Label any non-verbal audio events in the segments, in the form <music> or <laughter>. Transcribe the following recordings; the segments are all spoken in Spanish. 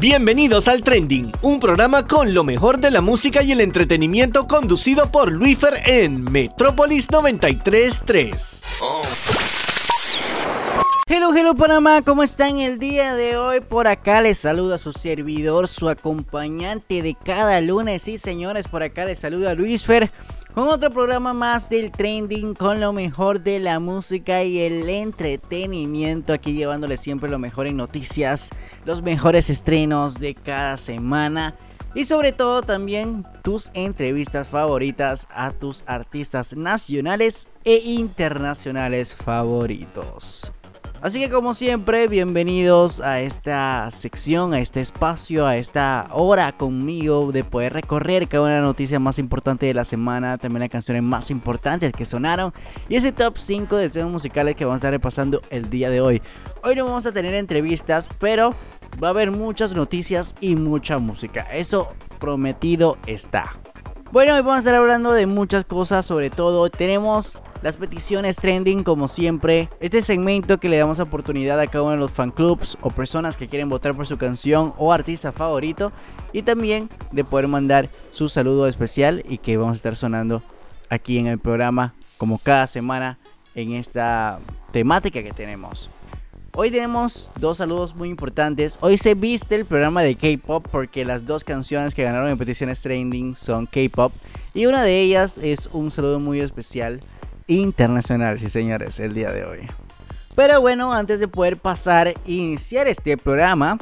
Bienvenidos al Trending, un programa con lo mejor de la música y el entretenimiento conducido por Luifer en Metrópolis 933. Hello, hello Panamá, ¿cómo están el día de hoy? Por acá les saluda su servidor, su acompañante de cada lunes. Sí, señores, por acá les saluda Luisfer con otro programa más del trending con lo mejor de la música y el entretenimiento aquí llevándoles siempre lo mejor en noticias, los mejores estrenos de cada semana y sobre todo también tus entrevistas favoritas a tus artistas nacionales e internacionales favoritos. Así que como siempre, bienvenidos a esta sección, a este espacio, a esta hora conmigo de poder recorrer cada una de las noticias más importantes de la semana, también las canciones más importantes que sonaron y ese top 5 de escenas musicales que vamos a estar repasando el día de hoy. Hoy no vamos a tener entrevistas, pero va a haber muchas noticias y mucha música. Eso prometido está. Bueno, hoy vamos a estar hablando de muchas cosas, sobre todo tenemos las peticiones trending como siempre, este segmento que le damos oportunidad a cada uno de los fan clubs o personas que quieren votar por su canción o artista favorito y también de poder mandar su saludo especial y que vamos a estar sonando aquí en el programa como cada semana en esta temática que tenemos. Hoy tenemos dos saludos muy importantes. Hoy se viste el programa de K-Pop porque las dos canciones que ganaron en peticiones trending son K-Pop. Y una de ellas es un saludo muy especial internacional, sí señores, el día de hoy. Pero bueno, antes de poder pasar e iniciar este programa,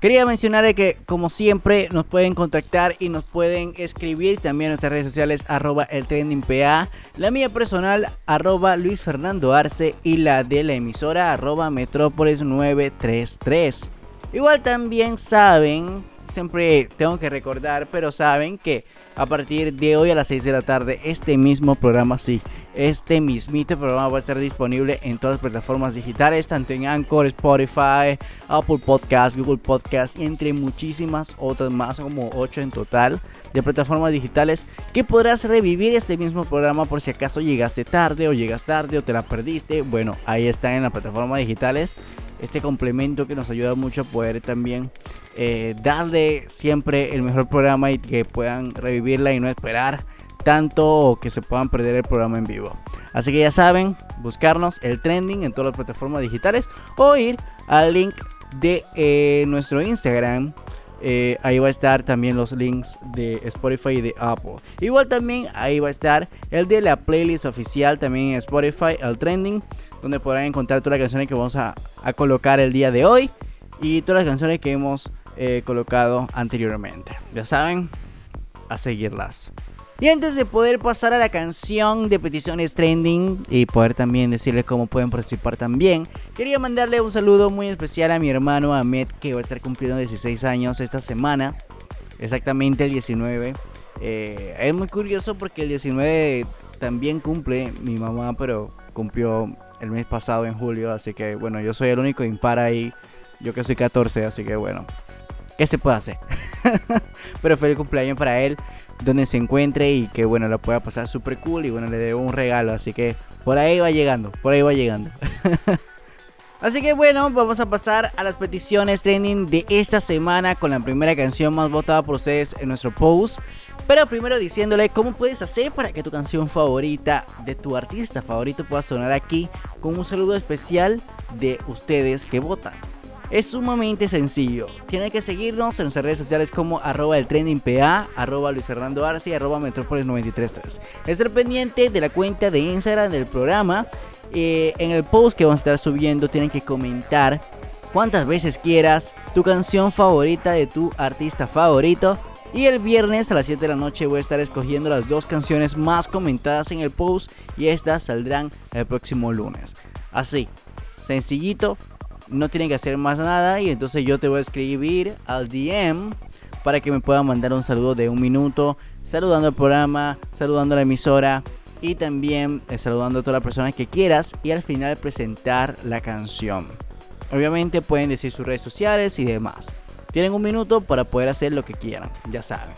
quería mencionarle que como siempre nos pueden contactar y nos pueden escribir también en nuestras redes sociales arroba el trendingpa, la mía personal arroba Luis Fernando Arce y la de la emisora arroba Metrópolis 933. Igual también saben siempre tengo que recordar, pero saben que a partir de hoy a las 6 de la tarde, este mismo programa, sí, este mismito programa va a estar disponible en todas las plataformas digitales, tanto en Anchor, Spotify, Apple Podcast, Google Podcast, entre muchísimas otras más, como 8 en total de plataformas digitales, que podrás revivir este mismo programa por si acaso llegaste tarde o llegas tarde o te la perdiste. Bueno, ahí está en las plataformas digitales este complemento que nos ayuda mucho a poder también eh, darle siempre el mejor programa y que puedan revivirla y no esperar tanto o que se puedan perder el programa en vivo. Así que ya saben, buscarnos el trending en todas las plataformas digitales o ir al link de eh, nuestro Instagram. Eh, ahí va a estar también los links de Spotify y de Apple. Igual también ahí va a estar el de la playlist oficial también en Spotify, el trending, donde podrán encontrar todas las canciones que vamos a, a colocar el día de hoy y todas las canciones que hemos eh, colocado anteriormente. Ya saben, a seguirlas. Y antes de poder pasar a la canción de peticiones trending y poder también decirles cómo pueden participar también, quería mandarle un saludo muy especial a mi hermano Ahmed que va a estar cumpliendo 16 años esta semana, exactamente el 19. Eh, es muy curioso porque el 19 también cumple mi mamá, pero cumplió el mes pasado en julio, así que bueno, yo soy el único impar ahí, yo que soy 14, así que bueno, ¿Qué se puede hacer? <laughs> Pero feliz cumpleaños para él, donde se encuentre y que bueno, lo pueda pasar súper cool y bueno, le debo un regalo, así que por ahí va llegando, por ahí va llegando. <laughs> Así que bueno, vamos a pasar a las peticiones trending de esta semana con la primera canción más votada por ustedes en nuestro post. Pero primero diciéndole cómo puedes hacer para que tu canción favorita de tu artista favorito pueda sonar aquí con un saludo especial de ustedes que votan. Es sumamente sencillo. Tiene que seguirnos en nuestras redes sociales como arroba el trendingpa, arroba Luis Fernando Arce arroba Metrópolis 933. Estar pendiente de la cuenta de Instagram del programa. Eh, en el post que vamos a estar subiendo tienen que comentar cuántas veces quieras tu canción favorita de tu artista favorito. Y el viernes a las 7 de la noche voy a estar escogiendo las dos canciones más comentadas en el post y estas saldrán el próximo lunes. Así, sencillito, no tienen que hacer más nada y entonces yo te voy a escribir al DM para que me puedan mandar un saludo de un minuto, saludando al programa, saludando a la emisora y también eh, saludando a todas las personas que quieras y al final presentar la canción. Obviamente pueden decir sus redes sociales y demás. Tienen un minuto para poder hacer lo que quieran, ya saben.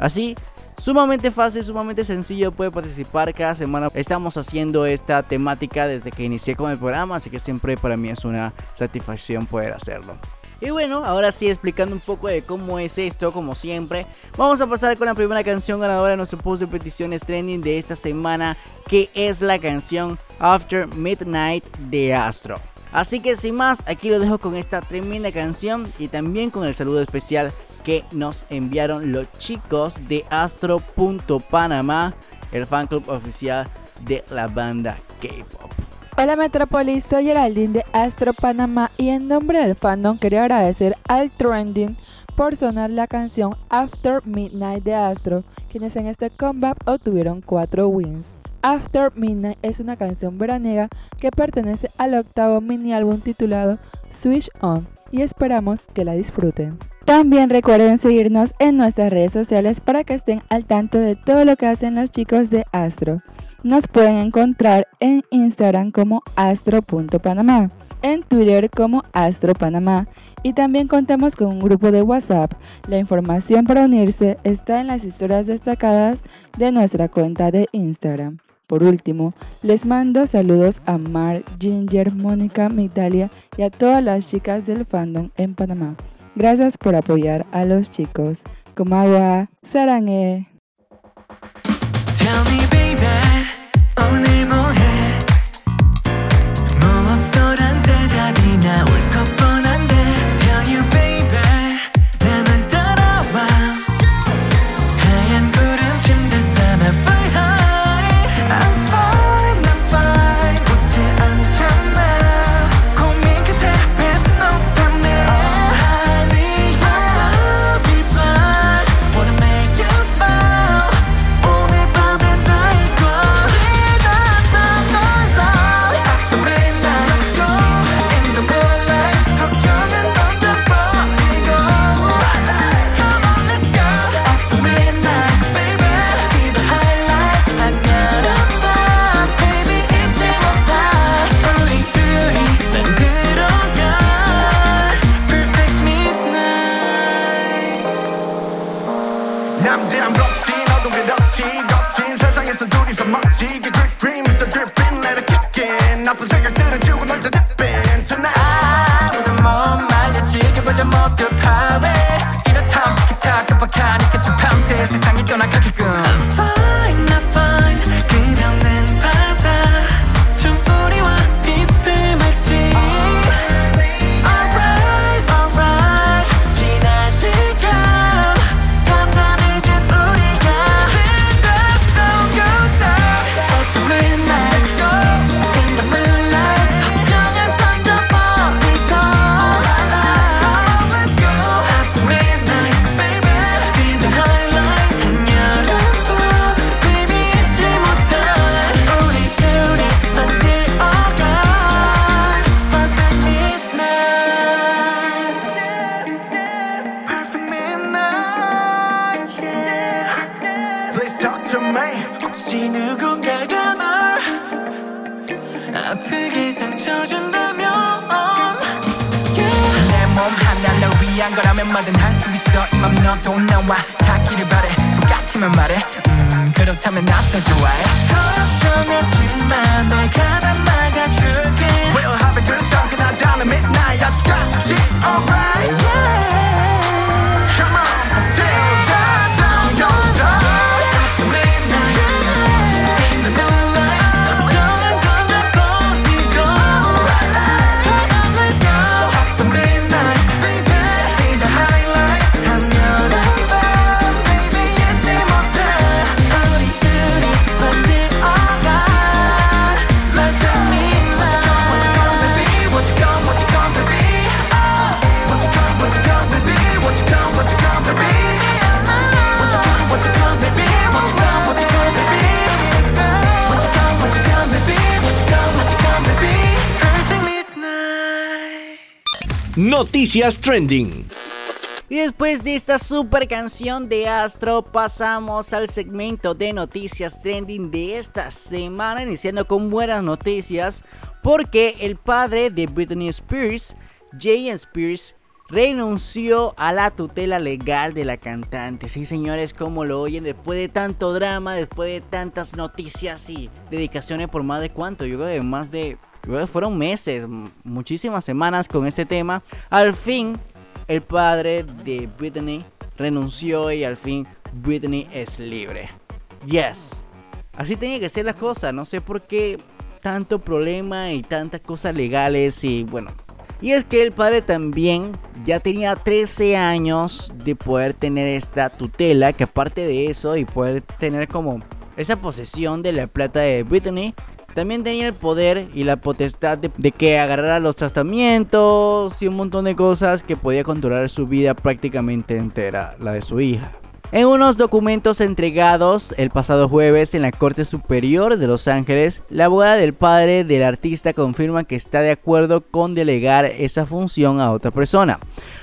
Así Sumamente fácil, sumamente sencillo, puede participar cada semana. Estamos haciendo esta temática desde que inicié con el programa, así que siempre para mí es una satisfacción poder hacerlo. Y bueno, ahora sí explicando un poco de cómo es esto, como siempre, vamos a pasar con la primera canción ganadora de nuestro post de peticiones trending de esta semana, que es la canción After Midnight de Astro. Así que sin más, aquí lo dejo con esta tremenda canción y también con el saludo especial que nos enviaron los chicos de Astro.panamá, el fan club oficial de la banda K-Pop. Hola Metrópolis, soy Geraldine de Astro Panamá y en nombre del fandom quería agradecer al Trending por sonar la canción After Midnight de Astro, quienes en este comeback obtuvieron 4 wins. After Midnight es una canción veraniega que pertenece al octavo mini álbum titulado Switch On y esperamos que la disfruten. También recuerden seguirnos en nuestras redes sociales para que estén al tanto de todo lo que hacen los chicos de Astro. Nos pueden encontrar en Instagram como astro.panamá, en Twitter como astropanamá y también contamos con un grupo de WhatsApp. La información para unirse está en las historias destacadas de nuestra cuenta de Instagram. Por último, les mando saludos a Mar, Ginger, Mónica, Mitalia y a todas las chicas del fandom en Panamá. Gracias por apoyar a los chicos. Como agua, time. Noticias Trending. Y después de esta super canción de Astro, pasamos al segmento de noticias trending de esta semana, iniciando con buenas noticias, porque el padre de Britney Spears, Jay Spears, renunció a la tutela legal de la cantante. Sí, señores, como lo oyen, después de tanto drama, después de tantas noticias y dedicaciones por más de cuánto, yo creo que más de fueron meses, muchísimas semanas con este tema. Al fin, el padre de Britney renunció y al fin Britney es libre. Yes. Así tenía que ser la cosa, no sé por qué tanto problema y tantas cosas legales y bueno. Y es que el padre también ya tenía 13 años de poder tener esta tutela, que aparte de eso y poder tener como esa posesión de la plata de Britney, también tenía el poder y la potestad de, que agarrara los tratamientos y un montón de cosas que podía controlar su vida prácticamente entera, la de su hija. En unos documentos entregados el pasado jueves en la Corte Superior de Los Ángeles, la abogada del padre del artista confirma que está de acuerdo con delegar esa función a otra persona,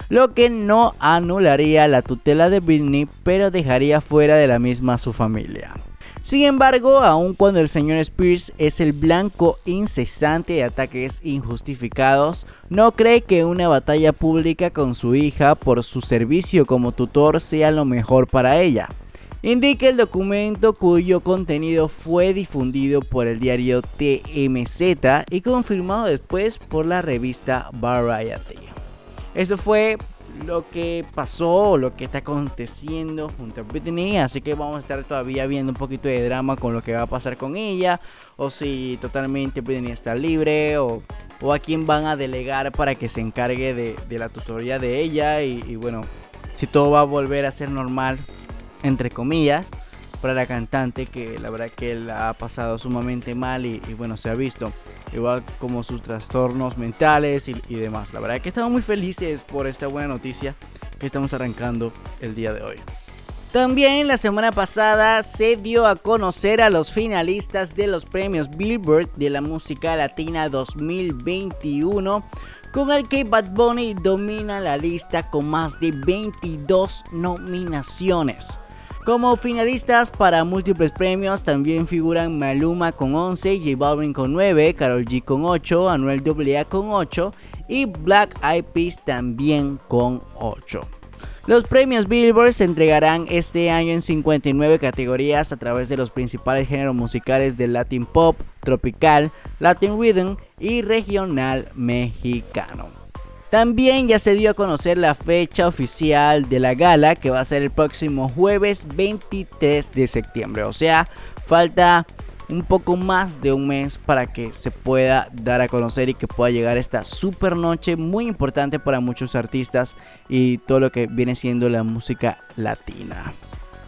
lo que no anularía la tutela de Britney, pero dejaría fuera de la misma a su familia. Sin embargo, aun cuando el señor Spears es el blanco incesante de ataques injustificados, no cree que una batalla pública con su hija por su servicio como tutor sea lo mejor para ella. Indica el documento cuyo contenido fue difundido por el diario TMZ y confirmado después por la revista Variety. Eso fue lo que pasó, lo que está aconteciendo junto a Britney. Así que vamos a estar todavía viendo un poquito de drama con lo que va a pasar con ella. O si totalmente Britney está libre. O, a quién van a delegar para que se encargue de, la tutoría de ella. Y, y bueno, si todo va a volver a ser normal, entre comillas para la cantante que la verdad que la ha pasado sumamente mal y, bueno se ha visto igual como sus trastornos mentales y, y, demás la verdad que estamos muy felices por esta buena noticia que estamos arrancando el día de hoy también la semana pasada se dio a conocer a los finalistas de los premios Billboard de la música latina 2021 con el que Bad Bunny domina la lista con más de 22 nominaciones. Como finalistas para múltiples premios también figuran Maluma con 11, J Balvin con 9, Karol G con 8, Anuel AA con 8 y Black Eyed Peas también con 8. Los premios Billboard se entregarán este año en 59 categorías a través de los principales géneros musicales del Latin Pop, Tropical, Latin Rhythm y Regional Mexicano. También ya se dio a conocer la fecha oficial de la gala que va a ser el próximo jueves 23 de septiembre. O sea, falta un poco más de un mes para que se pueda dar a conocer y que pueda llegar esta super noche muy importante para muchos artistas y todo lo que viene siendo la música latina.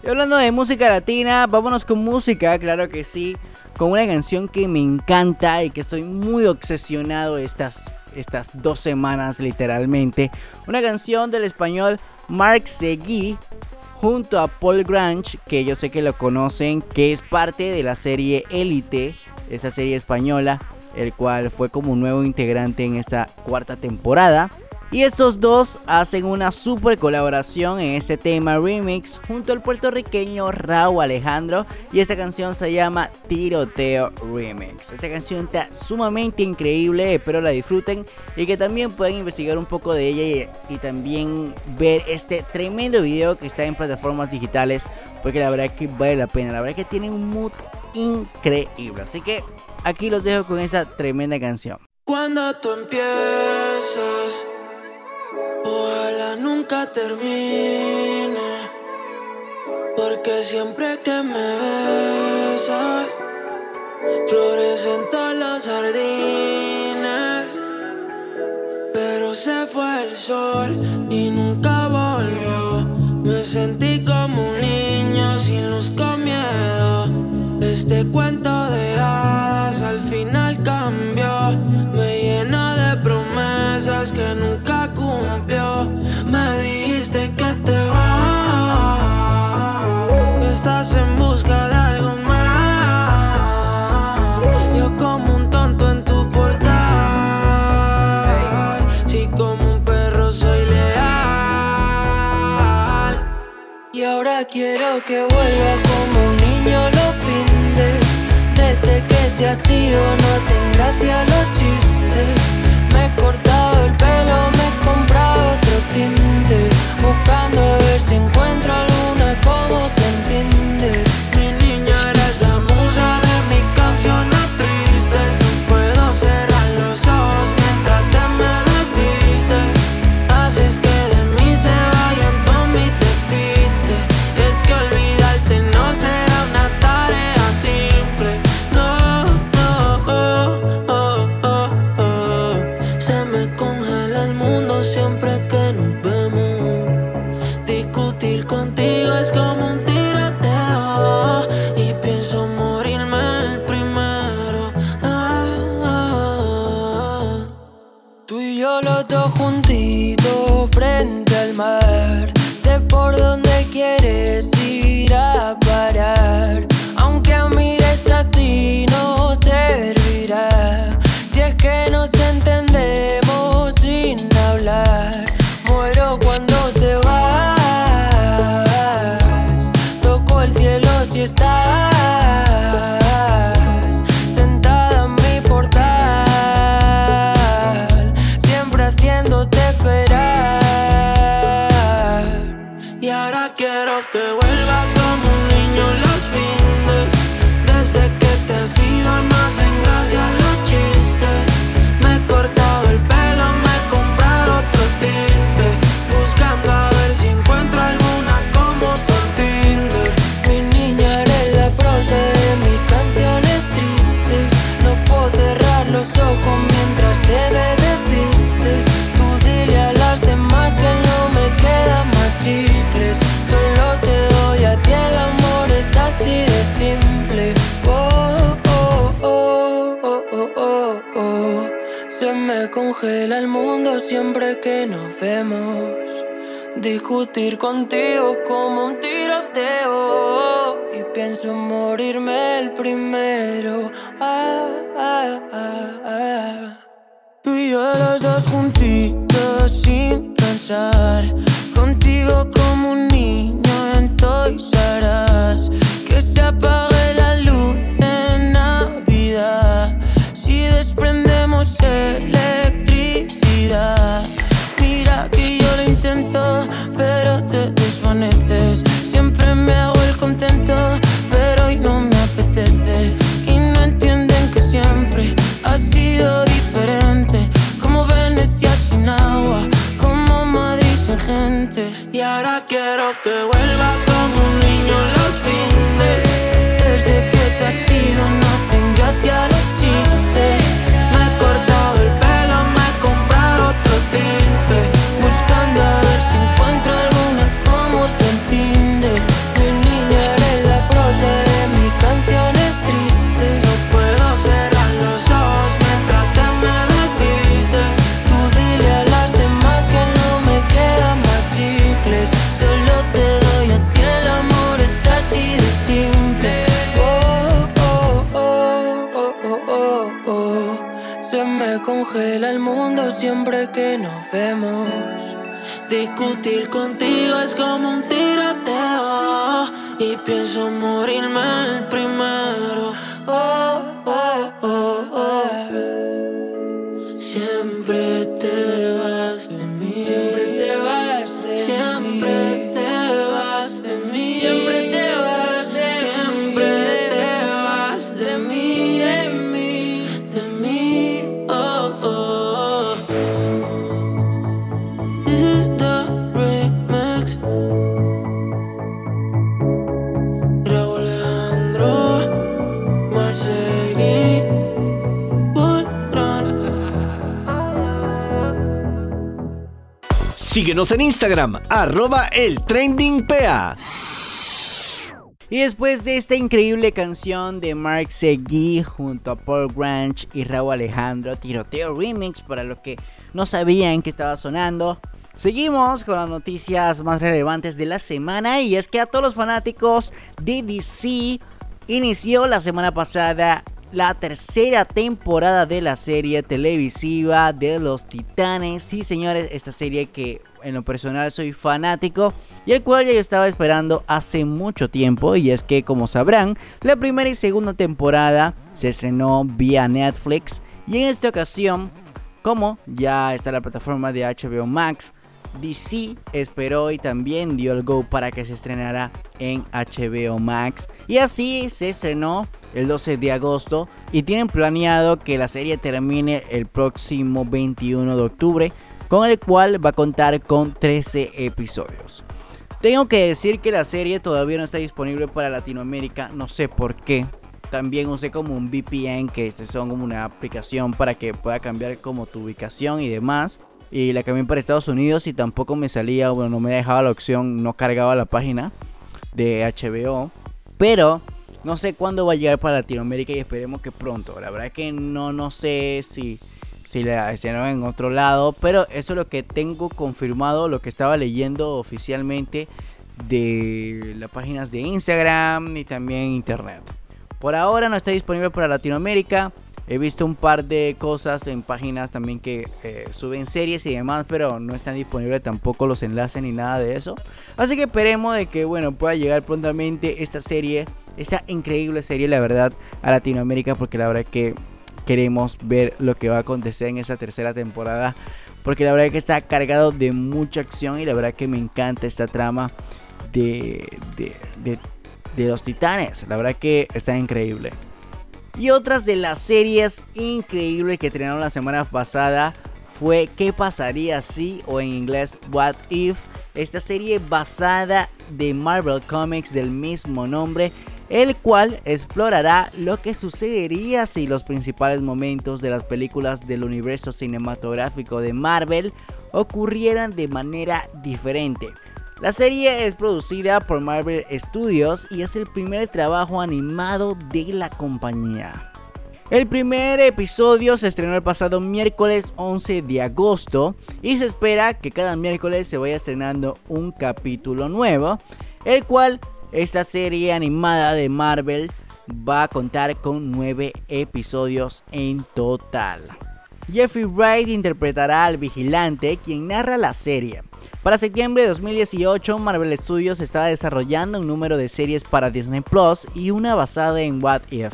Y hablando de música latina, vámonos con música, claro que sí, con una canción que me encanta y que estoy muy obsesionado estas estas dos semanas literalmente. Una canción del español Mark Seguí junto a Paul Grange, que yo sé que lo conocen, que es parte de la serie Elite, esa serie española, el cual fue como un nuevo integrante en esta cuarta temporada. Y estos dos hacen una super colaboración en este tema remix junto al puertorriqueño Raúl Alejandro y esta canción se llama Tiroteo Remix. Esta canción está sumamente increíble, espero la disfruten y que también puedan investigar un poco de ella y, también ver este tremendo video que está en plataformas digitales porque la verdad que vale la pena, la verdad que tiene un mood increíble. Así que aquí los dejo con esta tremenda canción. Cuando tú empiezas Ojalá nunca termine, porque siempre que me besas, florecen todos los jardines. Pero se fue el sol y nunca volvió. Me sentí como un niño sin luz con miedo. Este cuento de quiero que vuelva como un niño los fines. Desde que te has ido no hacen gracia los chistes. Me he cortado el pelo, me he comprado otro tinte Buscando a ver si encuentro alguna como Discutir contigo como un tiroteo. Y pienso morirme el primero. Ah, ah, ah, ah. Tú y yo los dos juntitos Siempre me hago el contento, pero hoy no me apetece. Y no entienden que siempre ha sido diferente. Como Venecia sin agua, como Madrid sin gente. Y ahora quiero que vuelvas como un niño los fines. Desde que te has ido no Se me congela el mundo siempre que nos vemos. Discutir contigo es como un tiroteo. Y pienso morirme el primero. Oh, Síguenos en Instagram, arroba el trending. Y después de esta increíble canción de Mark Seguí junto a Paul Grange y Raúl Alejandro, Tiroteo Remix, para los que no sabían que estaba sonando, seguimos con las noticias más relevantes de la semana. Y es que a todos los fanáticos de DC inició la semana pasada la tercera temporada de la serie televisiva de los Titanes. Sí, señores, esta serie que en lo personal soy fanático y el cual ya yo estaba esperando hace mucho tiempo. Y es que, como sabrán, la primera y segunda temporada se estrenó vía Netflix. Y en esta ocasión, como ya está la plataforma de HBO Max, DC esperó y también dio el go para que se estrenara en HBO Max. Y así se estrenó el 12 de agosto y tienen planeado que la serie termine el próximo 21 de octubre, con el cual va a contar con 13 episodios. Tengo que decir que la serie todavía no está disponible para Latinoamérica, no sé por qué. También usé como un VPN, que es como una aplicación para que pueda cambiar como tu ubicación y demás. Y la cambié para Estados Unidos y tampoco me salía, bueno, no me dejaba la opción, no cargaba la página de HBO. Pero no sé cuándo va a llegar para Latinoamérica y esperemos que pronto. La verdad es que no, no sé si, si la estrenaron en otro lado, pero eso es lo que tengo confirmado, lo que estaba leyendo oficialmente de las páginas de Instagram y también internet. Por ahora no está disponible para Latinoamérica. He visto un par de cosas en páginas también que eh, suben series y demás, pero no están disponibles tampoco los enlaces ni nada de eso. Así que esperemos de que bueno pueda llegar prontamente esta serie, esta increíble serie, la verdad, a Latinoamérica, porque la verdad que queremos ver lo que va a acontecer en esa tercera temporada, porque la verdad que está cargado de mucha acción y la verdad que me encanta esta trama de, de, de, de los titanes. La verdad que está increíble. Y otras de las series increíbles que estrenaron la semana pasada fue ¿Qué pasaría si? o en inglés What If? Esta serie basada de Marvel Comics del mismo nombre, el cual explorará lo que sucedería si los principales momentos de las películas del universo cinematográfico de Marvel ocurrieran de manera diferente. La serie es producida por Marvel Studios y es el primer trabajo animado de la compañía. El primer episodio se estrenó el pasado miércoles 11 de agosto y se espera que cada miércoles se vaya estrenando un capítulo nuevo, el cual esta serie animada de Marvel va a contar con 9 episodios en total. Jeffrey Wright interpretará al vigilante quien narra la serie. Para septiembre de 2018, Marvel Studios estaba desarrollando un número de series para Disney Plus y una basada en What If.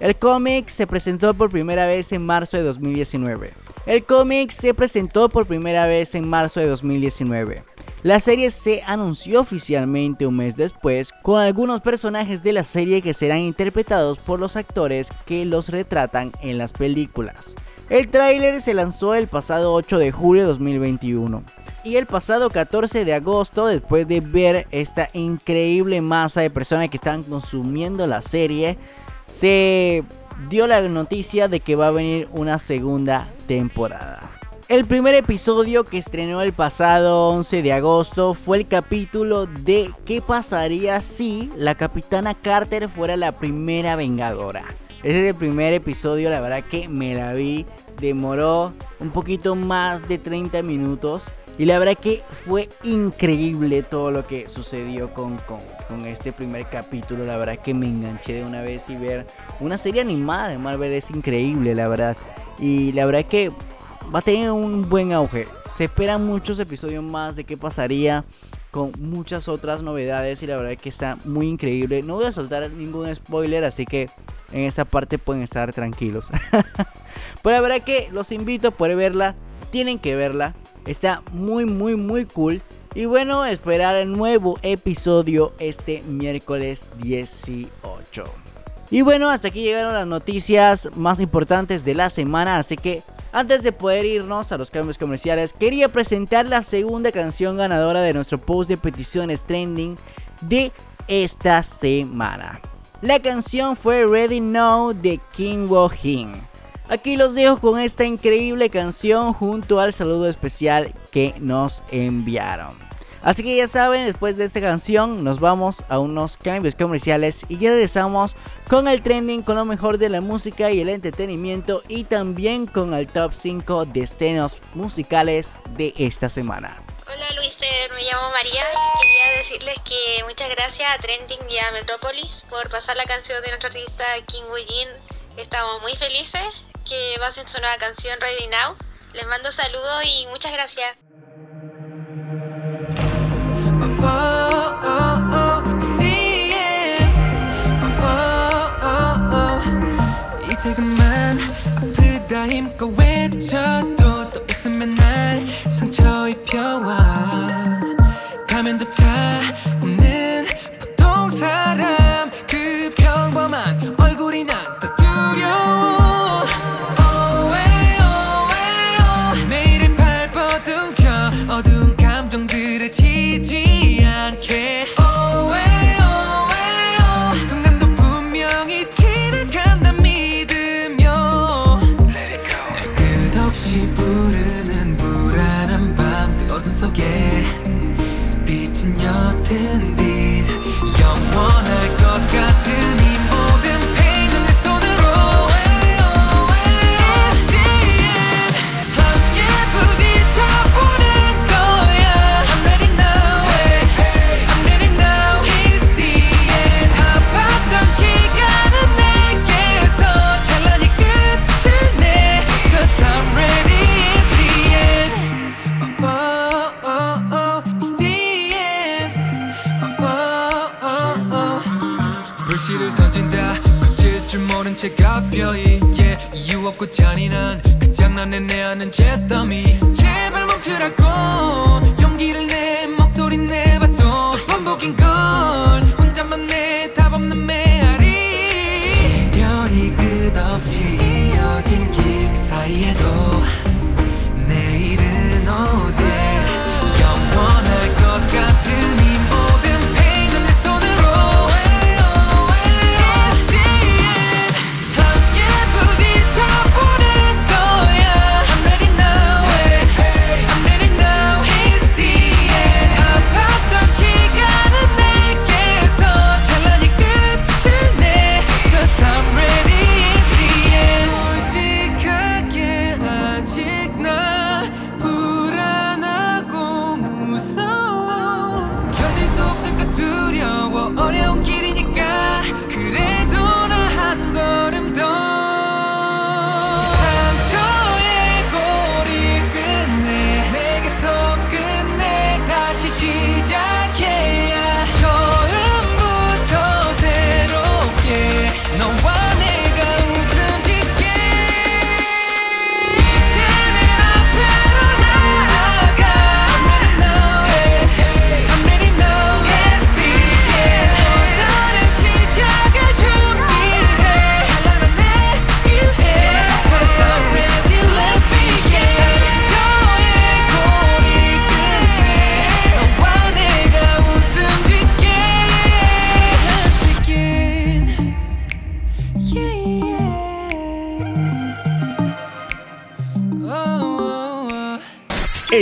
El cómic se presentó por primera vez en marzo de 2019. El cómic se presentó por primera vez en marzo de 2019. La serie se anunció oficialmente un mes después con algunos personajes de la serie que serán interpretados por los actores que los retratan en las películas. El tráiler se lanzó el pasado 8 de julio de 2021. Y el pasado 14 de agosto, después de ver esta increíble masa de personas que están consumiendo la serie, se dio la noticia de que va a venir una segunda temporada. El primer episodio que estrenó el pasado 11 de agosto fue el capítulo de ¿Qué pasaría si la capitana Carter fuera la primera vengadora? Ese es el primer episodio, la verdad que me la vi, demoró un poquito más de 30 minutos y la verdad que fue increíble todo lo que sucedió con, con, este primer capítulo. La verdad que me enganché de una vez y ver una serie animada de Marvel es increíble, la verdad. Y la verdad que va a tener un buen auge. Se esperan muchos episodios más de qué pasaría con muchas otras novedades y la verdad que está muy increíble. No voy a soltar ningún spoiler, así que en esa parte pueden estar tranquilos. <laughs> Pero la verdad que los invito a poder verla, tienen que verla. Está muy, muy, muy cool. Y bueno, esperar el nuevo episodio este miércoles 18. Y bueno, hasta aquí llegaron las noticias más importantes de la semana. Así que antes de poder irnos a los cambios comerciales, quería presentar la segunda canción ganadora de nuestro post de peticiones trending de esta semana. La canción fue Ready Now de King Wo Aquí los dejo con esta increíble canción junto al saludo especial que nos enviaron. Así que ya saben, después de esta canción nos vamos a unos cambios comerciales y ya regresamos con el trending, con lo mejor de la música y el entretenimiento y también con el top 5 de estrenos musicales de esta semana. Hola Luis, me llamo María y quería decirles que muchas gracias a Trending y a Metropolis por pasar la canción de nuestro artista King Wujin. Estamos muy felices que basen su nueva canción Ready Now. Les mando saludos y muchas gracias. 안에 내 안은 제다.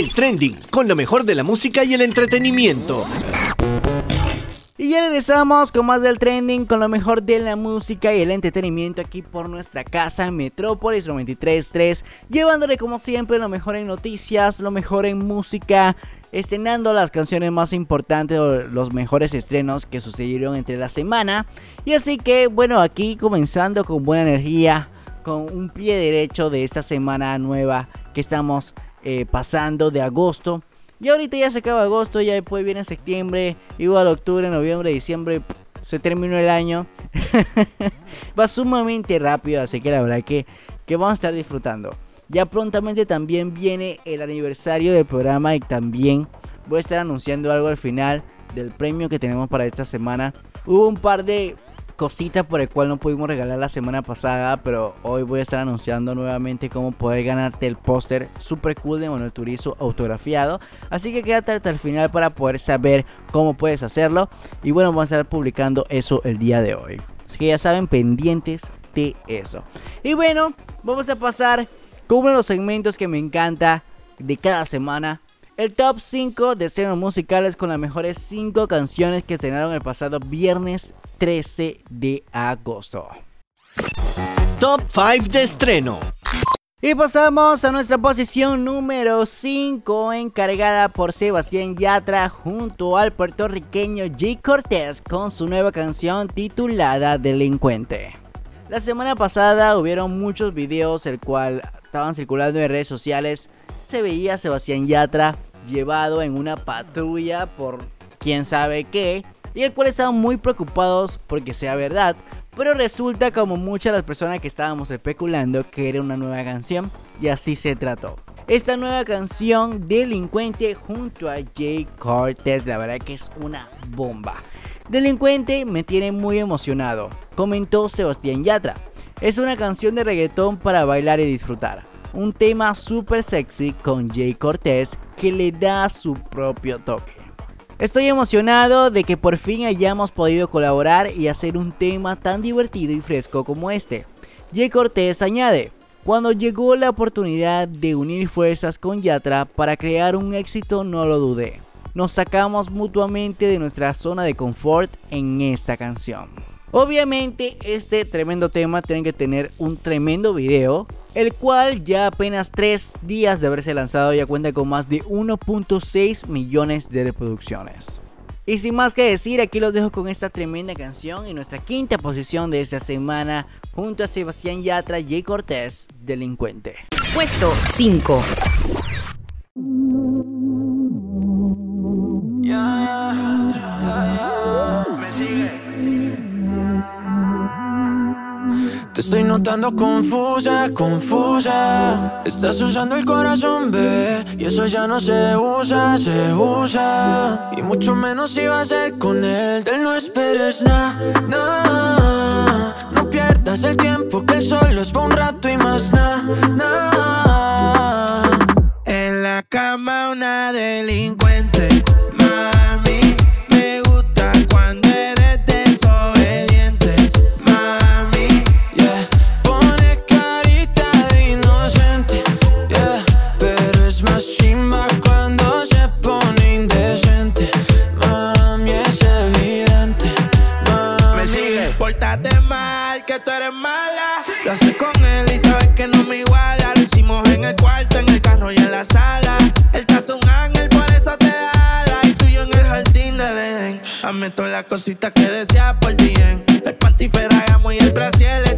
El trending con lo mejor de la música y el entretenimiento. Y ya regresamos con más del trending, con lo mejor de la música y el entretenimiento aquí por nuestra casa Metrópolis 93.3, llevándole como siempre lo mejor en noticias, lo mejor en música, estrenando las canciones más importantes o los mejores estrenos que sucedieron entre la semana. Y así que bueno, aquí comenzando con buena energía, con un pie derecho de esta semana nueva que estamos eh, pasando de agosto. Y ahorita ya se acaba agosto, ya después viene septiembre, igual octubre, noviembre, diciembre, se terminó el año. <laughs> Va sumamente rápido, así que la verdad que, que vamos a estar disfrutando. Ya prontamente también viene el aniversario del programa y también voy a estar anunciando algo al final del premio que tenemos para esta semana. Hubo un par de cositas por el cual no pudimos regalar la semana pasada, pero hoy voy a estar anunciando nuevamente cómo poder ganarte el póster super cool de Manuel Turizo autografiado. Así que quédate hasta el final para poder saber cómo puedes hacerlo. Y bueno, vamos a estar publicando eso el día de hoy. Así que ya saben, pendientes de eso. Y bueno, vamos a pasar con uno de los segmentos que me encanta de cada semana. El top 5 de estrenos musicales con las mejores 5 canciones que estrenaron el pasado viernes 13 de agosto. Top 5 de estreno. Y pasamos a nuestra posición número 5, encargada por Sebastián Yatra junto al puertorriqueño Jay Cortés con su nueva canción titulada Delincuente. La semana pasada hubieron muchos videos el cual estaban circulando en redes sociales. Se veía a Sebastián Yatra llevado en una patrulla por quién sabe qué y el cual estaban muy preocupados porque sea verdad. Pero resulta como muchas de las personas que estábamos especulando que era una nueva canción y así se trató. Esta nueva canción Delincuente junto a Jay Cortez, la verdad que es una bomba. Delincuente me tiene muy emocionado, comentó Sebastián Yatra. Es una canción de reggaetón para bailar y disfrutar. Un tema súper sexy con Jay Cortez que le da su propio toque. Estoy emocionado de que por fin hayamos podido colaborar y hacer un tema tan divertido y fresco como este. Jay Cortés añade, Cuando llegó la oportunidad de unir fuerzas con Yatra para crear un éxito no lo dudé. Nos sacamos mutuamente de nuestra zona de confort en esta canción. Obviamente este tremendo tema tiene que tener un tremendo video, el cual ya apenas 3 días de haberse lanzado ya cuenta con más de 1.6 millones de reproducciones. Y sin más que decir, aquí los dejo con esta tremenda canción en nuestra quinta posición de esta semana junto a Sebastián Yatra y Cortés, Delincuente. Puesto 5. Te estoy notando confusa, confusa. Estás usando el corazón, bebé. Y eso ya no se usa, se usa. Y mucho menos iba a ser con él. De él no esperes nada, nah. No pierdas el tiempo, que el solo es para un rato y más nada, nah. En la cama una delincuente. Hace un ángel, por eso te da. Y tú y yo en el jardín del Edén. Hazme todas las cositas que deseas por bien. El panty Ferragamo y el brasier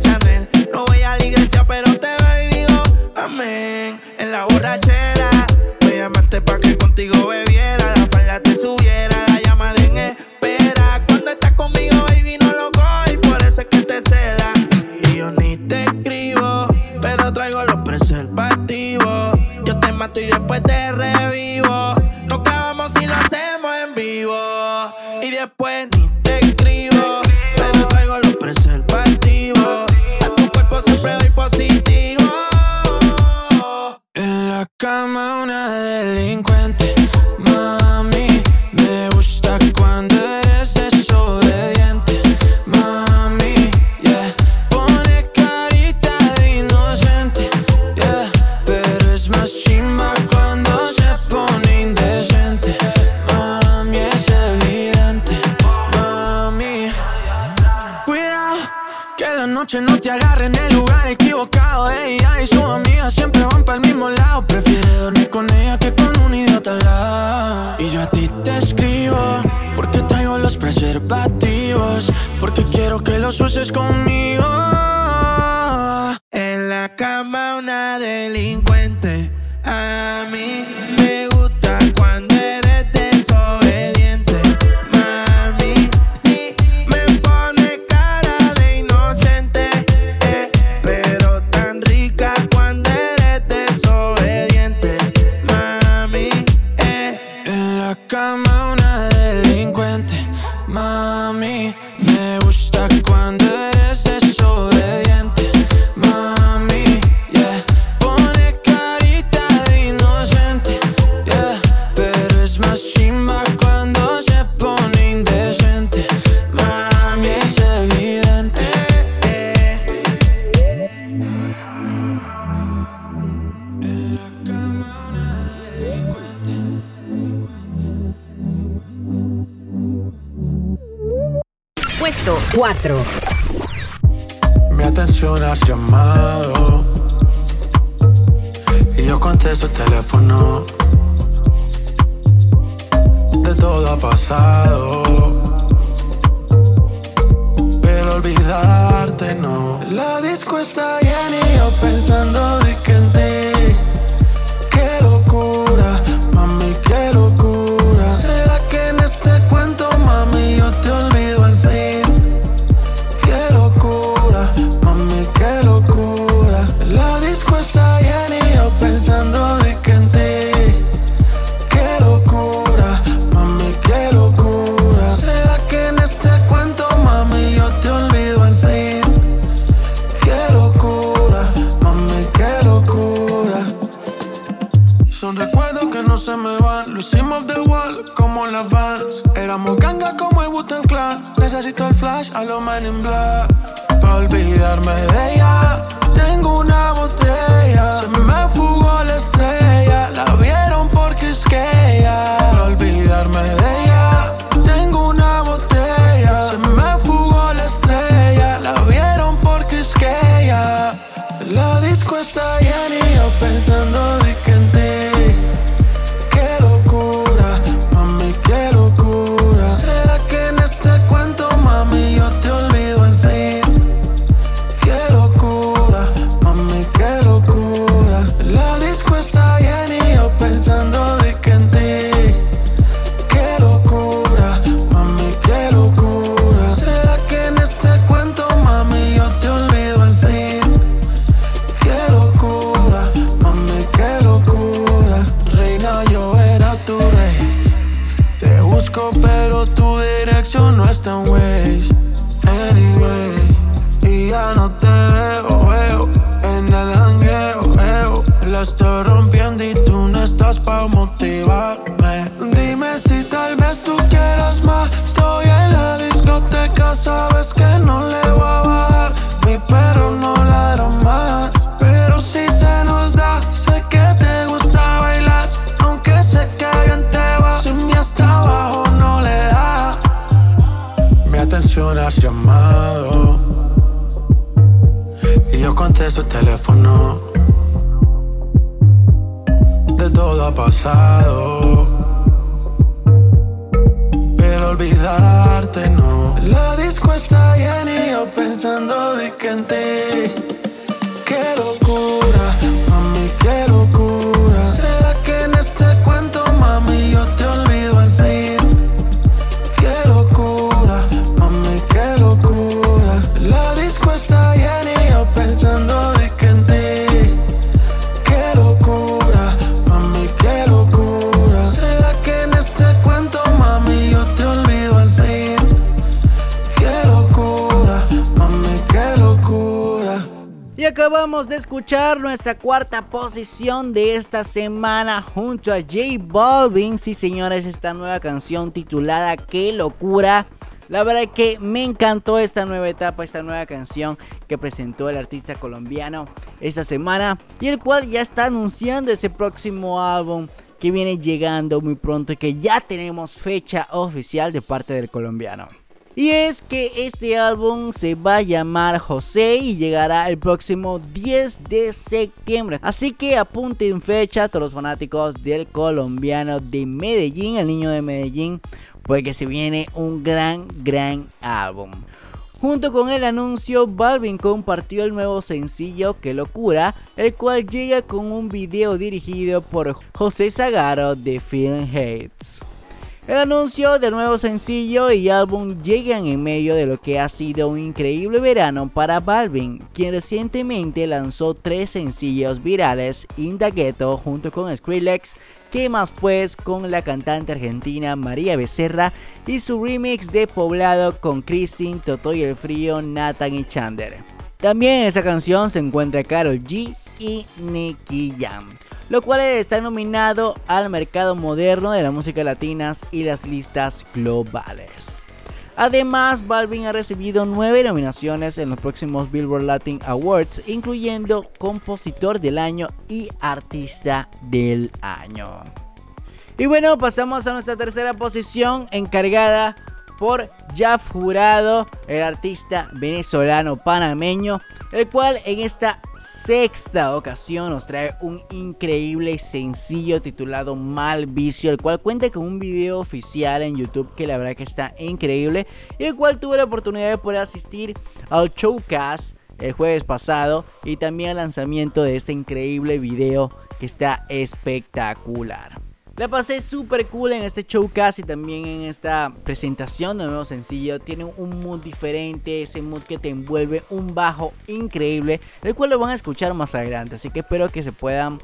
cuarta posición de esta semana junto a J Balvin. Sí, señores, esta nueva canción titulada Qué locura. La verdad que me encantó esta nueva etapa, esta nueva canción que presentó el artista colombiano esta semana y el cual ya está anunciando ese próximo álbum que viene llegando muy pronto y que ya tenemos fecha oficial de parte del colombiano. Y es que este álbum se va a llamar José y llegará el próximo 10 de septiembre. Así que apunten fecha a todos los fanáticos del colombiano de Medellín, el niño de Medellín, porque se viene un gran, gran álbum. Junto con el anuncio, Balvin compartió el nuevo sencillo Que Locura, el cual llega con un video dirigido por José Zagaro de Film Hates. El anuncio del nuevo sencillo y álbum llegan en medio de lo que ha sido un increíble verano para Balvin, quien recientemente lanzó tres sencillos virales, In the Ghetto junto con Skrillex, que más pues con la cantante argentina María Becerra y su remix de Poblado con Christine, Toto y el Frío, Nathan y Chander. También en esa canción se encuentra Karol G y Nicky Jam lo cual está nominado al mercado moderno de la música latinas y las listas globales. Además, Balvin ha recibido nueve nominaciones en los próximos Billboard Latin Awards, incluyendo Compositor del Año y Artista del Año. Y bueno, pasamos a nuestra tercera posición encargada por Jaf Jurado, el artista venezolano panameño, el cual en esta sexta ocasión nos trae un increíble sencillo titulado Mal Vicio, el cual cuenta con un video oficial en YouTube que la verdad que está increíble y el cual tuve la oportunidad de poder asistir al showcast el jueves pasado y también al lanzamiento de este increíble video que está espectacular. La pasé súper cool en este showcast y también en esta presentación de nuevo sencillo. Tiene un mood diferente, ese mood que te envuelve, un bajo increíble, el cual lo van a escuchar más adelante. Así que espero que se puedan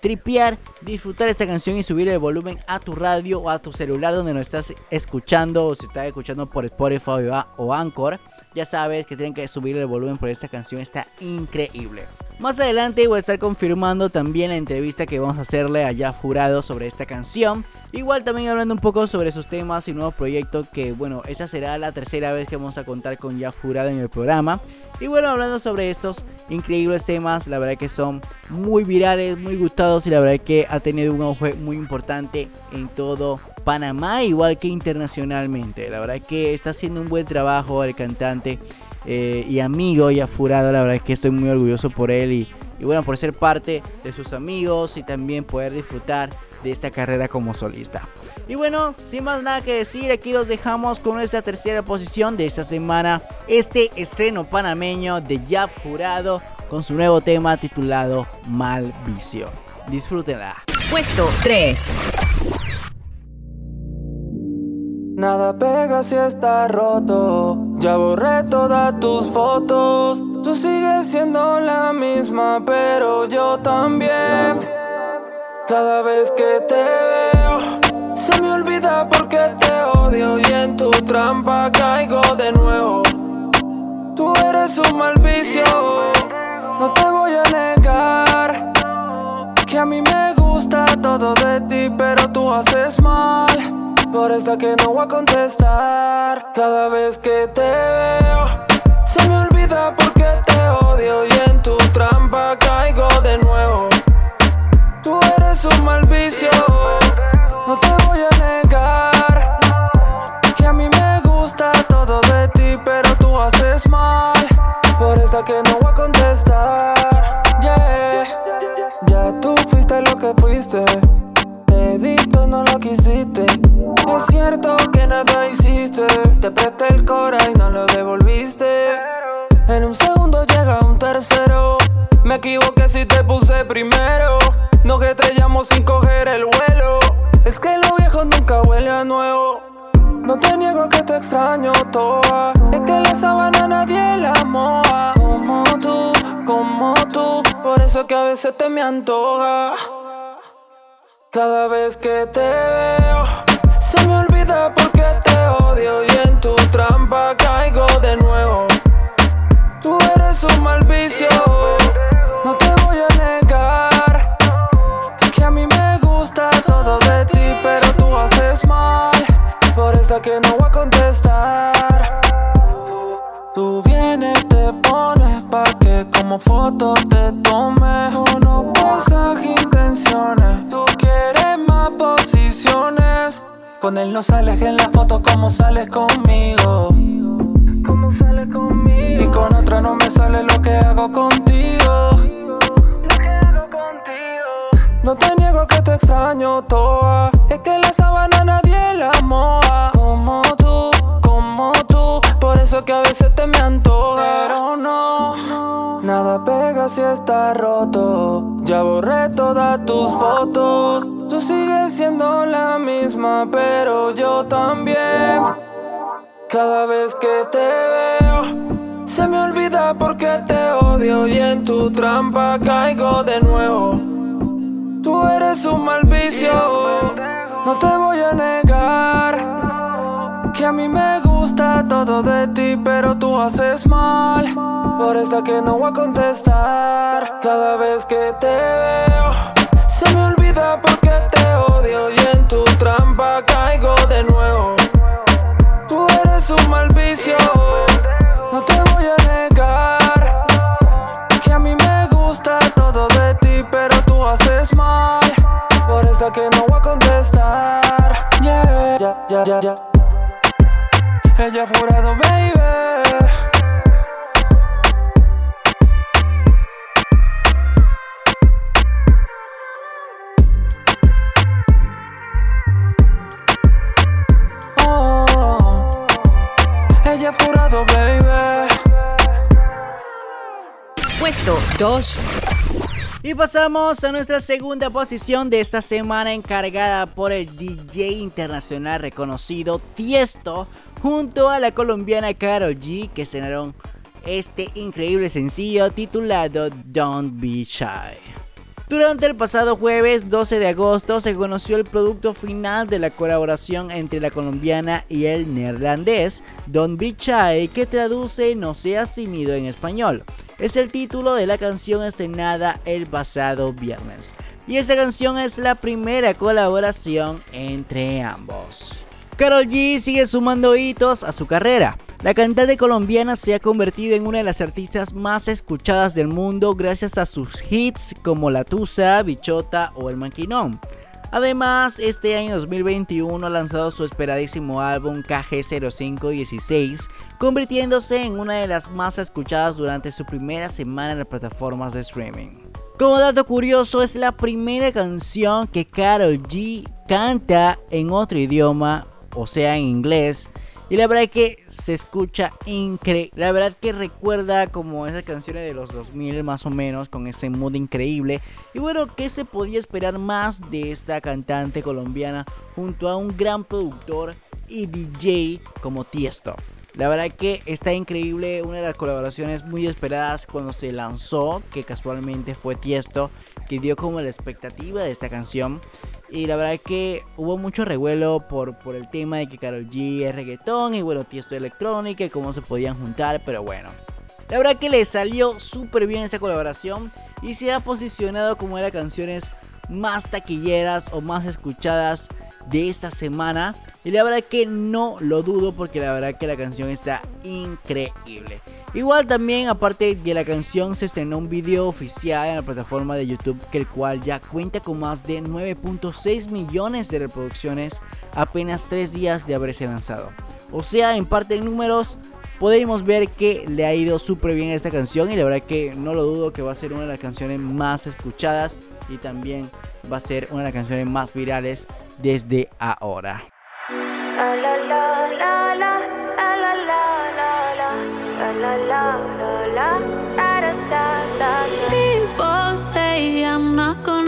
tripear, disfrutar esta canción y subir el volumen a tu radio o a tu celular donde no estás escuchando o si estás escuchando por Spotify o Anchor. Ya sabes que tienen que subir el volumen por esta canción, está increíble. Más adelante voy a estar confirmando también la entrevista que vamos a hacerle a Jeff Jurado sobre esta canción. Igual también hablando un poco sobre sus temas y nuevos proyectos que bueno, esa será la tercera vez que vamos a contar con Jeff Jurado en el programa. Y bueno, hablando sobre estos increíbles temas, la verdad que son muy virales, muy gustados y la verdad que ha tenido un auge muy importante en todo Panamá, igual que internacionalmente. La verdad que está haciendo un buen trabajo el cantante eh, y amigo y afurado. La verdad es que estoy muy orgulloso por él y, bueno, por ser parte de sus amigos y también poder disfrutar de esta carrera como solista. Y bueno, sin más nada que decir, aquí los dejamos con nuestra tercera posición de esta semana. Este estreno panameño de Jaf Jurado con su nuevo tema titulado Mal Vicio. Disfrútenla. Puesto 3. Nada pega si está roto. Ya borré todas tus fotos. Tú sigues siendo la misma, pero yo también. Cada vez que te veo, se me olvida porque te odio y en tu trampa caigo de nuevo. Tú eres un mal vicio, no te voy a negar. Que a mí me gusta todo de ti, pero tú haces mal. Por eso que no voy a contestar. Cada vez que te veo, se me olvida porque te odio y en tu trampa caigo de nuevo. Tú eres un mal vicio, no te voy a negar. Que a mí me gusta todo de ti, pero tú haces mal. Por eso que no voy a contestar. Yeah. Ya tú fuiste lo que fuiste. Te di todo, no lo quisiste. Es cierto que nada hiciste. Te presté el cora y no lo devolviste. En un segundo llega un tercero. Me equivoqué si te puse primero. No que te llamo sin coger el vuelo. Es que lo viejo nunca huele a nuevo. No te niego que te extraño toda. Es que la sabana nadie la moja. Como tú, como tú. Por eso que a veces te me antoja. Cada vez que te veo, se me olvida porque te odio y en tu trampa caigo de nuevo. Tú eres un mal vicio, no te voy a negar. Que a mí me gusta todo de ti, pero tú haces mal. Por eso que no voy a contestar. Tú vienes, te pones pa' que como foto te tome. Tú no piensas intenciones, posiciones. Con él no sales en la foto como sales conmigo. Como sales conmigo. Y con otra no me sale lo que hago contigo. Lo que hago contigo. No te niego que te extraño toda. Es que la sabana nadie la moja. Como tú, como tú. Por eso que a veces te me antoja. Pega si está roto. Ya borré todas tus fotos. Tú sigues siendo la misma, pero yo también. Cada vez que te veo, se me olvida porque te odio y en tu trampa caigo de nuevo. Tú eres un mal vicio, no te voy a negar. Que a mí me gusta todo de ti, pero tú haces mal. Por eso que no voy a contestar. Cada vez que te veo, se me olvida porque te odio y en tu trampa caigo de nuevo. Tú eres un mal vicio, no te voy a negar. Que a mí me gusta todo de ti, pero tú haces mal. Por eso que no voy a contestar. Yeah, ya, ya, ya, Ella furado, baby. Oh, ella furado, baby. Puesto 2. Y pasamos a nuestra segunda posición de esta semana encargada por el DJ internacional reconocido Tiesto junto a la colombiana Karol G que estrenaron este increíble sencillo titulado Don't Be Shy. Durante el pasado jueves 12 de agosto se conoció el producto final de la colaboración entre la colombiana y el neerlandés Don Bichai que traduce No seas tímido en español. Es el título de la canción estrenada el pasado viernes. Y esta canción es la primera colaboración entre ambos. Carol G sigue sumando hitos a su carrera. La cantante colombiana se ha convertido en una de las artistas más escuchadas del mundo gracias a sus hits como La Tusa, Bichota o El Maquinón. Además, este año 2021 ha lanzado su esperadísimo álbum KG0516, convirtiéndose en una de las más escuchadas durante su primera semana en las plataformas de streaming. Como dato curioso, es la primera canción que Carol G canta en otro idioma, o sea, en inglés. Y la verdad que se escucha increíble. La verdad que recuerda como esas canciones de los 2000 más o menos, con ese mood increíble. Y bueno, ¿qué se podía esperar más de esta cantante colombiana junto a un gran productor y DJ como Tiesto? La verdad que está increíble, una de las colaboraciones muy esperadas cuando se lanzó, que casualmente fue Tiesto, que dio como la expectativa de esta canción. Y la verdad que hubo mucho revuelo por, por el tema de que Karol G es reggaetón y bueno, Tiesto electrónica y cómo se podían juntar, pero bueno. La verdad que le salió súper bien esa colaboración y se ha posicionado como una las canciones más taquilleras o más escuchadas de esta semana. Y la verdad que no lo dudo porque la verdad que la canción está increíble. Igual también, aparte de la canción, se estrenó un video oficial en la plataforma de YouTube, que el cual ya cuenta con más de 9.6 millones de reproducciones apenas 3 días de haberse lanzado. O sea, en parte de números, podemos ver que le ha ido súper bien a esta canción y la verdad que no lo dudo que va a ser una de las canciones más escuchadas y también va a ser una de las canciones más virales desde ahora.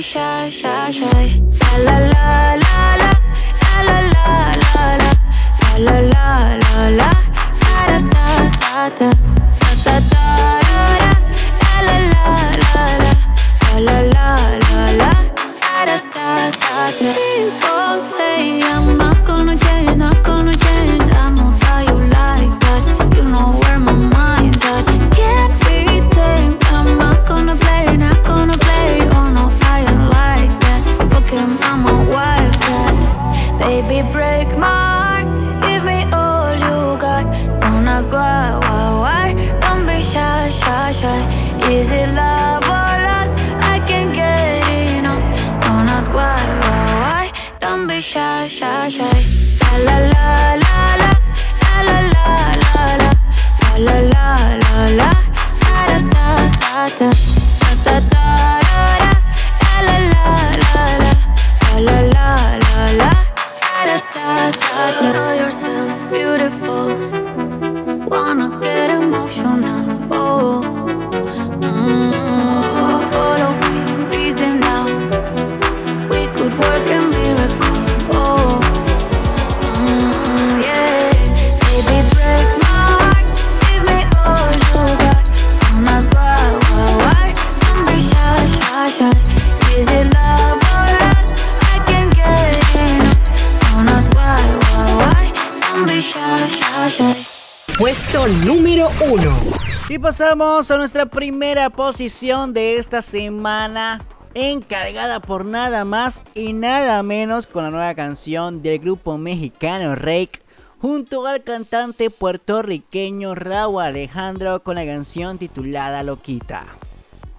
shy, shy, shy. La la la la, la la la la, la la la la, la la da da da da da, da da da da, la la la la, la la la la, la la. da da da da. People say. Puesto número 1. Y pasamos a nuestra primera posición de esta semana. Encargada por nada más y nada menos con la nueva canción del grupo mexicano Rake. Junto al cantante puertorriqueño Raúl Alejandro con la canción titulada Loquita.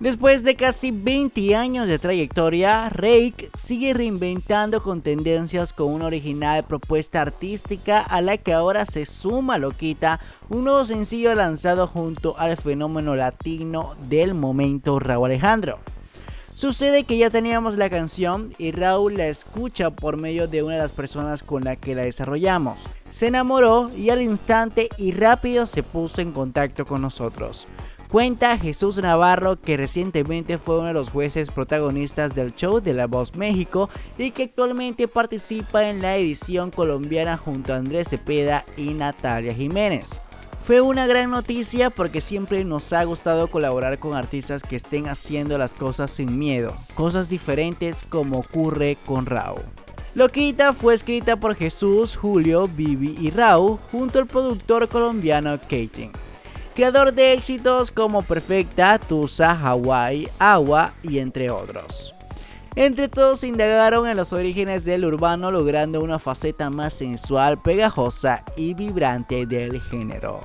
Después de casi 20 años de trayectoria, Rake sigue reinventando con tendencias con una original propuesta artística a la que ahora se suma Loquita, un nuevo sencillo lanzado junto al fenómeno latino del momento Raúl Alejandro. Sucede que ya teníamos la canción y Raúl la escucha por medio de una de las personas con la que la desarrollamos. Se enamoró y al instante y rápido se puso en contacto con nosotros. Cuenta Jesús Navarro que recientemente fue uno de los jueces protagonistas del show de La Voz México y que actualmente participa en la edición colombiana junto a Andrés Cepeda y Natalia Jiménez. Fue una gran noticia porque siempre nos ha gustado colaborar con artistas que estén haciendo las cosas sin miedo, cosas diferentes como ocurre con Raúl. Loquita fue escrita por Jesús, Julio, Vivi y Raúl junto al productor colombiano Kating creador de éxitos como Perfecta, Tusa, Hawaii, Agua y entre otros. Entre todos indagaron en los orígenes del urbano logrando una faceta más sensual, pegajosa y vibrante del género.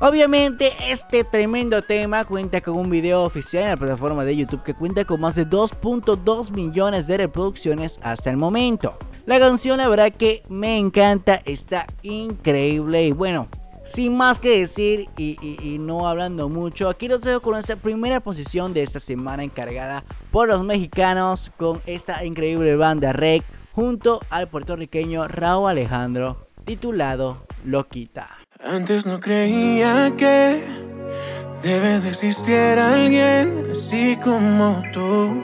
Obviamente este tremendo tema cuenta con un video oficial en la plataforma de YouTube que cuenta con más de 2.2 millones de reproducciones hasta el momento. La canción la verdad que me encanta, está increíble y bueno, sin más que decir y, no hablando mucho, aquí los dejo con esa primera posición de esta semana encargada por los mexicanos con esta increíble banda REC junto al puertorriqueño Raúl Alejandro titulado Loquita. Antes no creía que debe de existir alguien así como tú.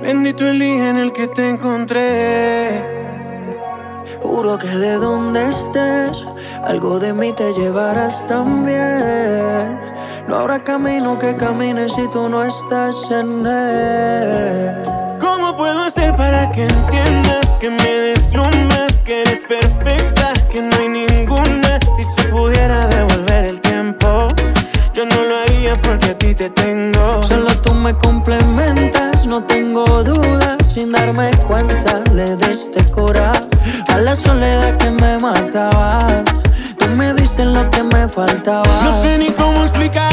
Bendito el día en el que te encontré. Juro que de donde estés, algo de mí te llevarás también. No habrá camino que camine si tú no estás en él. ¿Cómo puedo hacer para que entiendas que me deslumbras, que eres perfecta, que no hay ninguna? Si se pudiera devolver el tiempo, yo no lo haría porque a ti te tengo. Solo tú me complementas, no tengo dudas, sin darme cuenta le diste coraje a la soledad que me mataba. Lo que me. No sé ni cómo explicar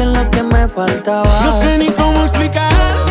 Diste lo que me faltaba. No sé ni cómo explicar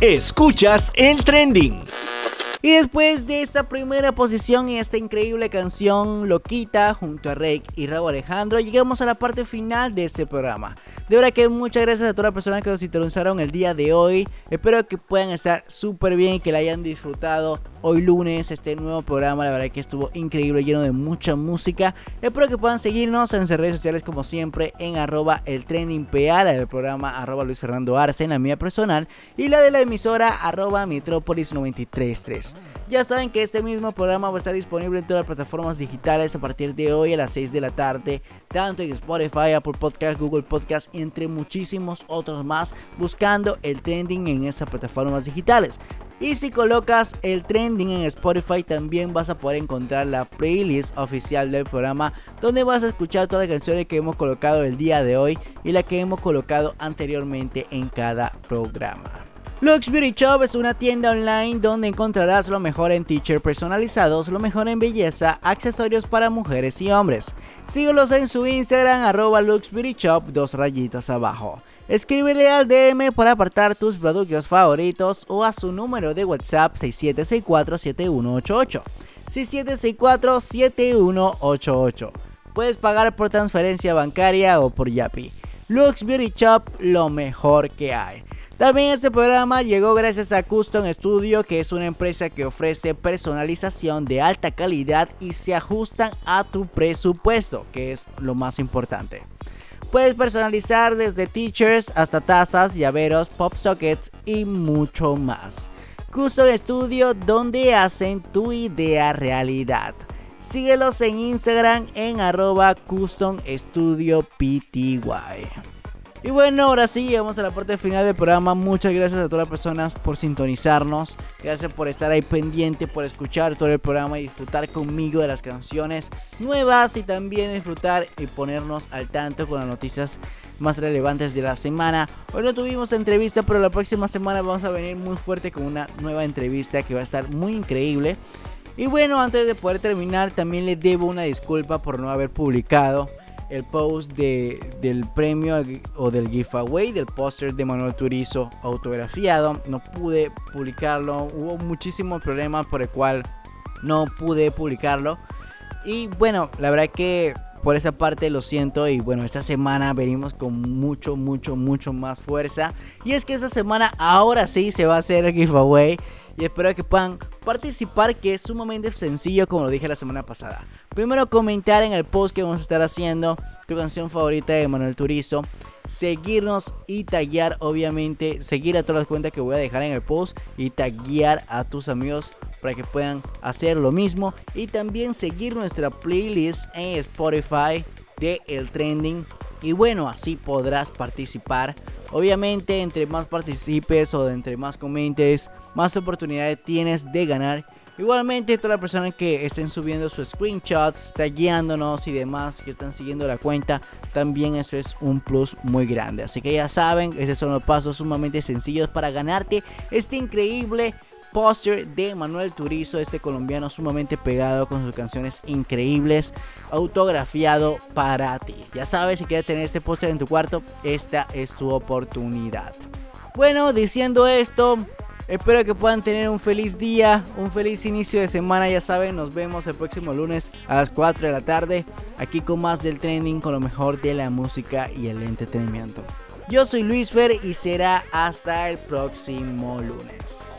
Escuchas el trending. Y después de esta primera posición y esta increíble canción Loquita junto a Rake y Raúl Alejandro, llegamos a la parte final de este programa. De verdad que muchas gracias a todas las personas que nos sintonizaron el día de hoy. Espero que puedan estar súper bien y que la hayan disfrutado hoy lunes este nuevo programa. La verdad que estuvo increíble, lleno de mucha música. Espero que puedan seguirnos en nuestras redes sociales como siempre en arroba el trending programa arroba Luis Fernando Arce en la mía personal y la de la emisora arroba Metrópolis 933. Ya saben que este mismo programa va a estar disponible en todas las plataformas digitales a partir de hoy a las 6 de la tarde, tanto en Spotify, Apple Podcast, Google Podcast, entre muchísimos otros más, buscando el trending en esas plataformas digitales. Y si colocas el trending en Spotify también vas a poder encontrar la playlist oficial del programa donde vas a escuchar todas las canciones que hemos colocado el día de hoy y las que hemos colocado anteriormente en cada programa. Lux Beauty Shop es una tienda online donde encontrarás lo mejor en t-shirts personalizados, lo mejor en belleza, accesorios para mujeres y hombres. Síguelos en su Instagram arroba Lux Beauty Shop, dos rayitas abajo. Escríbele al DM para apartar tus productos favoritos o a su número de WhatsApp 6764-7188. 6764-7188. Puedes pagar por transferencia bancaria o por Yapi. Lux Beauty Shop, lo mejor que hay. También este programa llegó gracias a Custom Studio, que es una empresa que ofrece personalización de alta calidad y se ajustan a tu presupuesto, que es lo más importante. Puedes personalizar desde teachers hasta tazas, llaveros, pop sockets y mucho más. Custom Studio, donde hacen tu idea realidad. Síguelos en Instagram en arroba Custom Studio PTY. Y bueno, ahora sí, llegamos a la parte final del programa. Muchas gracias a todas las personas por sintonizarnos. Gracias por estar ahí pendiente, por escuchar todo el programa y disfrutar conmigo de las canciones nuevas y también disfrutar y ponernos al tanto con las noticias más relevantes de la semana. Hoy no tuvimos entrevista, pero la próxima semana vamos a venir muy fuerte con una nueva entrevista que va a estar muy increíble. Y bueno, antes de poder terminar, también le debo una disculpa por no haber publicado el post de, del premio o del giveaway del póster de Manuel Turizo autografiado. No pude publicarlo, hubo muchísimos problemas por el cual no pude publicarlo. Y bueno, la verdad que por esa parte lo siento y bueno, esta semana venimos con mucho, mucho, mucho más fuerza. Y es que esta semana ahora sí se va a hacer el giveaway y espero que puedan participar que es sumamente sencillo como lo dije la semana pasada. Primero comentar en el post que vamos a estar haciendo tu canción favorita de Manuel Turizo. Seguirnos y taggear, obviamente, seguir a todas las cuentas que voy a dejar en el post y taggear a tus amigos para que puedan hacer lo mismo. Y también seguir nuestra playlist en Spotify de El Trending. Y bueno, así podrás participar. Obviamente, entre más participes o entre más comentes, más oportunidades tienes de ganar. Igualmente, todas las personas que estén subiendo sus screenshots, tagueándonos y demás, que están siguiendo la cuenta, también eso es un plus muy grande. Así que ya saben, esos son los pasos sumamente sencillos para ganarte este increíble póster de Manuel Turizo, este colombiano sumamente pegado con sus canciones increíbles, autografiado para ti. Ya sabes, si quieres tener este póster en tu cuarto, esta es tu oportunidad. Bueno, diciendo esto, Espero que puedan tener un feliz día, un feliz inicio de semana. Ya saben, nos vemos el próximo lunes a las 4 de la tarde. Aquí con más del trending, con lo mejor de la música y el entretenimiento. Yo soy Luis Fer y será hasta el próximo lunes.